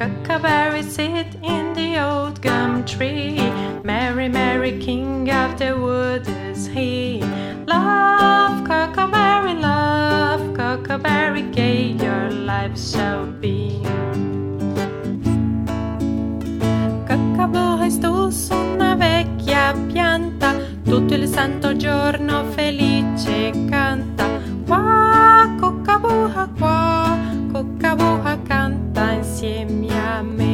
Kookaburra sit in the old gum tree. Merry, merry king of the wood is he. Love, Kookaburra, love, Kookaburra, gay your life shall be. Restò su una vecchia pianta, tutto il insieme a.